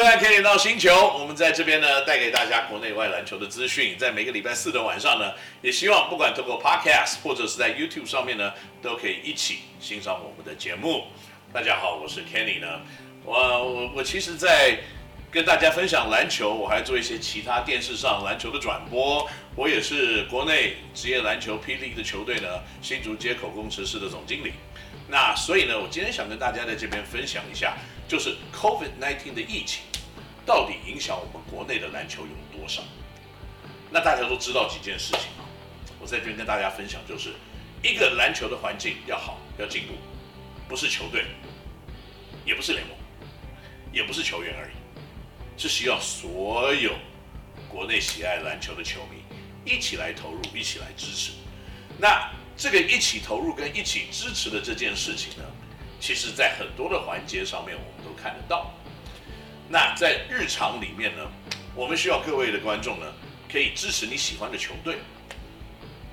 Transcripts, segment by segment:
收看《Kenny NOW 星球》，我们在这边呢，带给大家国内外篮球的资讯。在每个礼拜四的晚上呢，也希望不管透过 Podcast 或者是在 YouTube 上面呢，都可以一起欣赏我们的节目。大家好，我是 Kenny 呢。我我我其实，在跟大家分享篮球，我还做一些其他电视上篮球的转播。我也是国内职业篮球霹雳的球队呢，新竹街口工程师的总经理。那所以呢，我今天想跟大家在这边分享一下。就是 COVID-19 的疫情，到底影响我们国内的篮球有多少？那大家都知道几件事情啊，我在这边跟大家分享，就是一个篮球的环境要好要进步，不是球队，也不是联盟，也不是球员而已，是需要所有国内喜爱篮球的球迷一起来投入，一起来支持。那这个一起投入跟一起支持的这件事情呢，其实，在很多的环节上面，我们都看得到。那在日常里面呢，我们需要各位的观众呢，可以支持你喜欢的球队。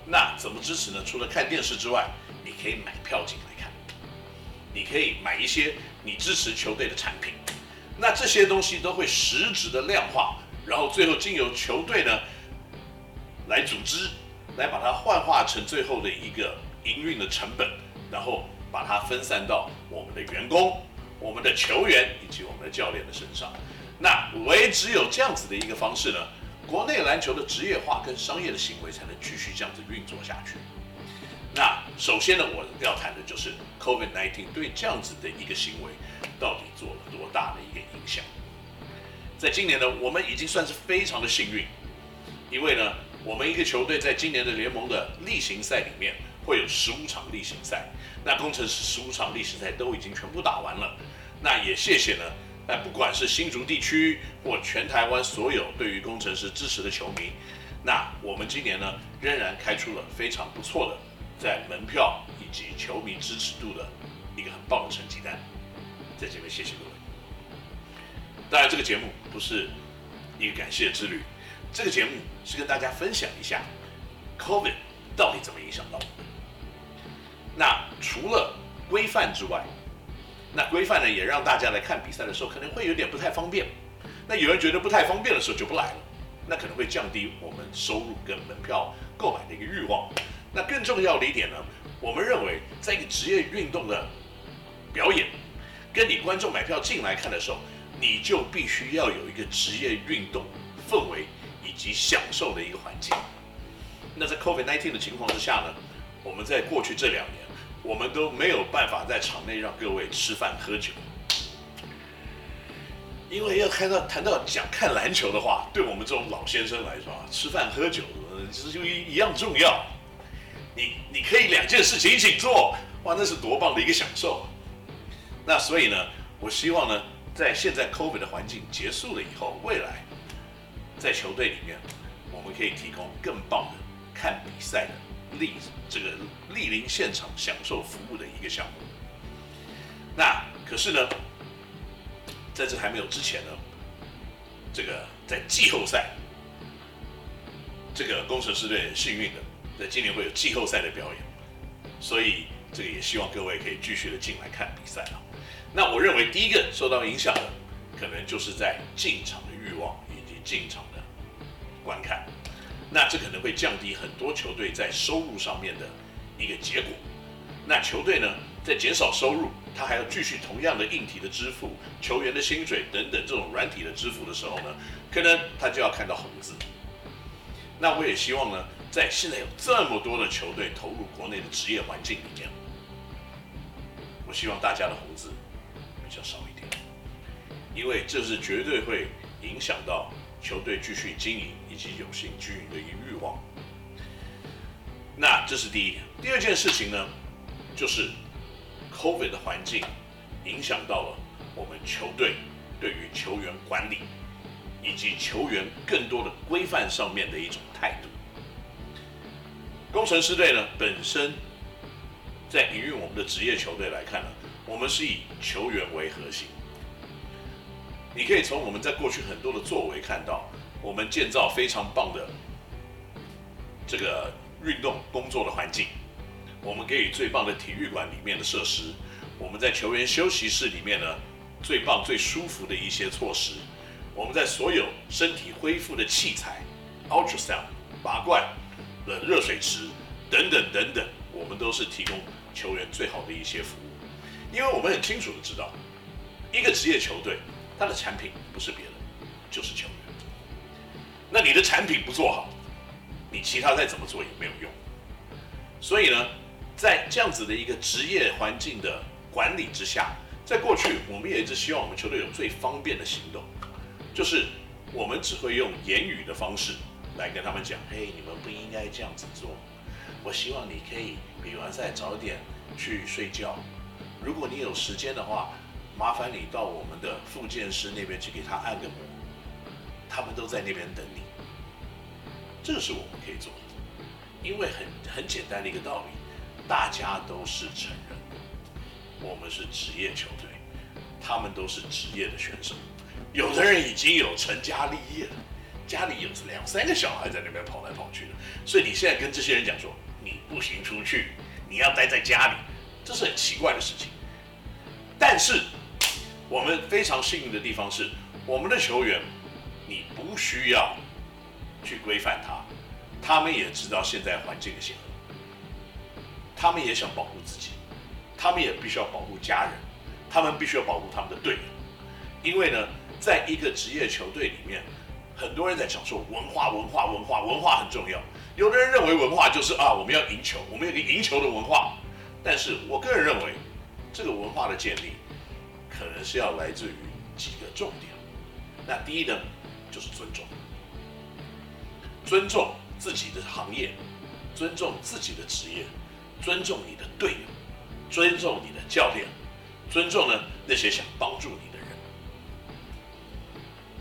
那怎么支持呢？除了看电视之外，你可以买票进来看，你可以买一些你支持球队的产品。那这些东西都会实质的量化，然后最后经由球队呢来组织，来把它幻化成最后的一个营运的成本，然后。把它分散到我们的员工、我们的球员以及我们的教练的身上。那唯只有这样子的一个方式呢，国内篮球的职业化跟商业的行为才能继续这样子运作下去。那首先呢，我要谈的就是 COVID-19 对这样子的一个行为到底做了多大的一个影响。在今年呢，我们已经算是非常的幸运，因为呢，我们一个球队在今年的联盟的例行赛里面。会有十五场例行赛，那工程师十五场例行赛都已经全部打完了，那也谢谢呢，那不管是新竹地区或全台湾所有对于工程师支持的球迷，那我们今年呢仍然开出了非常不错的在门票以及球迷支持度的一个很棒的成绩单，在这边谢谢各位。当然这个节目不是一个感谢之旅，这个节目是跟大家分享一下 COVID 到底怎么影响到我们。那除了规范之外，那规范呢也让大家来看比赛的时候可能会有点不太方便。那有人觉得不太方便的时候就不来了，那可能会降低我们收入跟门票购买的一个欲望。那更重要的一点呢，我们认为在一个职业运动的表演，跟你观众买票进来看的时候，你就必须要有一个职业运动氛围及享受的一个环境。那在 COVID-19 的情况之下呢，我们在过去这两年。我们都没有办法在场内让各位吃饭喝酒，因为要看到谈到讲看篮球的话，对我们这种老先生来说啊，吃饭喝酒其实就一一样重要。你你可以两件事情一起做，哇，那是多棒的一个享受。那所以呢，我希望呢，在现在 COVID 的环境结束了以后，未来在球队里面，我们可以提供更棒的看比赛的。莅这个莅临现场享受服务的一个项目。那可是呢，在这还没有之前呢，这个在季后赛，这个工程师队很幸运的，在今年会有季后赛的表演，所以这个也希望各位可以继续的进来看比赛啊。那我认为第一个受到影响的，可能就是在进场进场的观看。那这可能会降低很多球队在收入上面的一个结果。那球队呢，在减少收入，他还要继续同样的硬体的支付、球员的薪水等等这种软体的支付的时候呢，可能他就要看到红字。那我也希望呢，在现在有这么多的球队投入国内的职业环境里面，我希望大家的红字比较少一点，因为这是绝对会影响到球队继续经营。以及有幸经营的一个欲望，那这是第一。第二件事情呢，就是 COVID 的环境影响到了我们球队对于球员管理以及球员更多的规范上面的一种态度。工程师队呢，本身在营运我们的职业球队来看呢，我们是以球员为核心。你可以从我们在过去很多的作为看到。我们建造非常棒的这个运动工作的环境，我们给予最棒的体育馆里面的设施，我们在球员休息室里面呢，最棒最舒服的一些措施，我们在所有身体恢复的器材，ultrasound、拔罐、冷热水池等等等等，我们都是提供球员最好的一些服务。因为我们很清楚的知道，一个职业球队，他的产品不是别的，就是球员。那你的产品不做好，你其他再怎么做也没有用。所以呢，在这样子的一个职业环境的管理之下，在过去我们也一直希望我们球队有最方便的行动，就是我们只会用言语的方式来跟他们讲：嘿，你们不应该这样子做。我希望你可以比完赛早点去睡觉。如果你有时间的话，麻烦你到我们的复健师那边去给他按个摩，他们都在那边等你。这是我们可以做的。因为很很简单的一个道理，大家都是成人，我们是职业球队，他们都是职业的选手，有的人已经有成家立业了，家里有两三个小孩在那边跑来跑去的，所以你现在跟这些人讲说你不行出去，你要待在家里，这是很奇怪的事情。但是我们非常幸运的地方是，我们的球员，你不需要去规范他。他们也知道现在环境的险恶，他们也想保护自己，他们也必须要保护家人，他们必须要保护他们的队友，因为呢，在一个职业球队里面，很多人在讲说文化、文化、文化，文化很重要。有的人认为文化就是啊，我们要赢球，我们有个赢球的文化。但是我个人认为，这个文化的建立，可能是要来自于几个重点。那第一呢，就是尊重，尊重。自己的行业，尊重自己的职业，尊重你的队友，尊重你的教练，尊重呢那些想帮助你的人。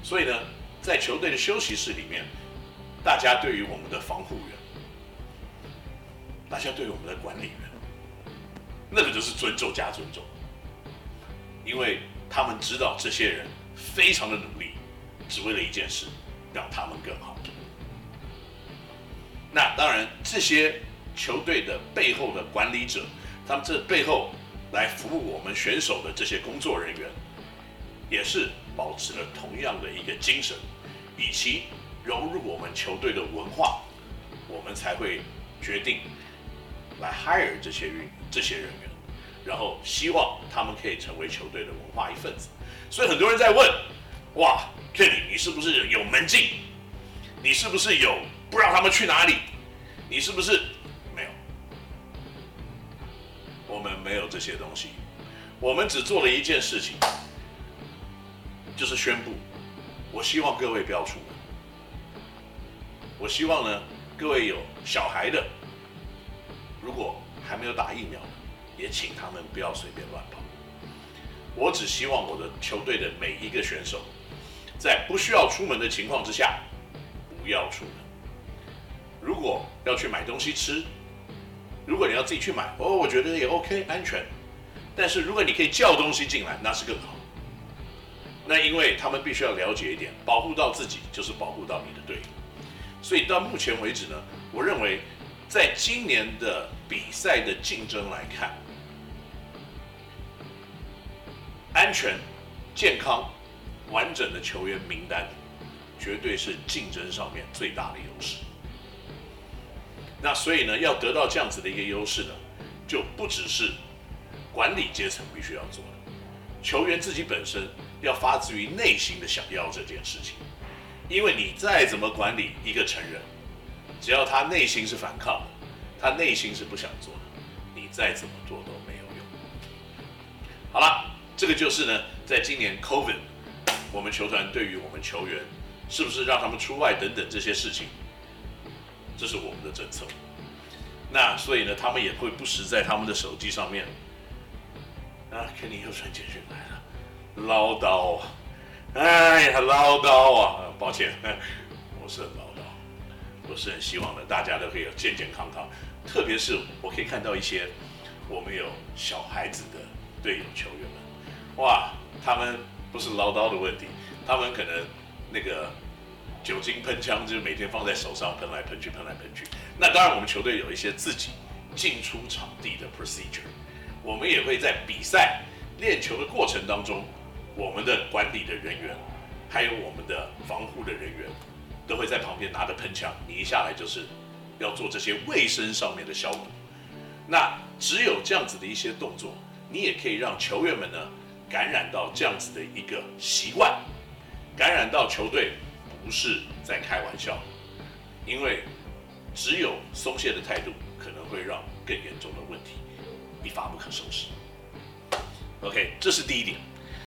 所以呢，在球队的休息室里面，大家对于我们的防护员，大家对于我们的管理员，那个就是尊重加尊重，因为他们知道这些人非常的努力，只为了一件事，让他们更好。那当然，这些球队的背后的管理者，他们这背后来服务我们选手的这些工作人员，也是保持了同样的一个精神，以及融入我们球队的文化，我们才会决定来 hire 这些运这些人员，然后希望他们可以成为球队的文化一份子。所以很多人在问，哇，Kenny，你是不是有门禁？你是不是有？不让他们去哪里？你是不是没有？我们没有这些东西，我们只做了一件事情，就是宣布：我希望各位不要出门。我希望呢，各位有小孩的，如果还没有打疫苗，也请他们不要随便乱跑。我只希望我的球队的每一个选手，在不需要出门的情况之下，不要出门。如果要去买东西吃，如果你要自己去买，哦，我觉得也 OK，安全。但是如果你可以叫东西进来，那是更好。那因为他们必须要了解一点，保护到自己就是保护到你的队友。所以到目前为止呢，我认为在今年的比赛的竞争来看，安全、健康、完整的球员名单，绝对是竞争上面最大的优势。那所以呢，要得到这样子的一个优势呢，就不只是管理阶层必须要做的，球员自己本身要发自于内心的想要这件事情。因为你再怎么管理一个成人，只要他内心是反抗的，他内心是不想做的，你再怎么做都没有用。好了，这个就是呢，在今年 COVID，我们球团对于我们球员是不是让他们出外等等这些事情。这是我们的政策，那所以呢，他们也会不时在他们的手机上面，啊，Kenny 又传简讯来了，唠叨啊，哎呀，唠叨啊，抱歉，我是很唠叨，我是很希望呢，大家都可以健健康康，特别是我可以看到一些我们有小孩子的队友球员们，哇，他们不是唠叨的问题，他们可能那个。酒精喷枪就是每天放在手上喷来喷去，喷来喷去。那当然，我们球队有一些自己进出场地的 procedure，我们也会在比赛练球的过程当中，我们的管理的人员还有我们的防护的人员，都会在旁边拿着喷枪，你一下来就是要做这些卫生上面的消毒。那只有这样子的一些动作，你也可以让球员们呢感染到这样子的一个习惯，感染到球队不是在开玩笑，因为只有松懈的态度可能会让更严重的问题一发不可收拾。OK，这是第一点。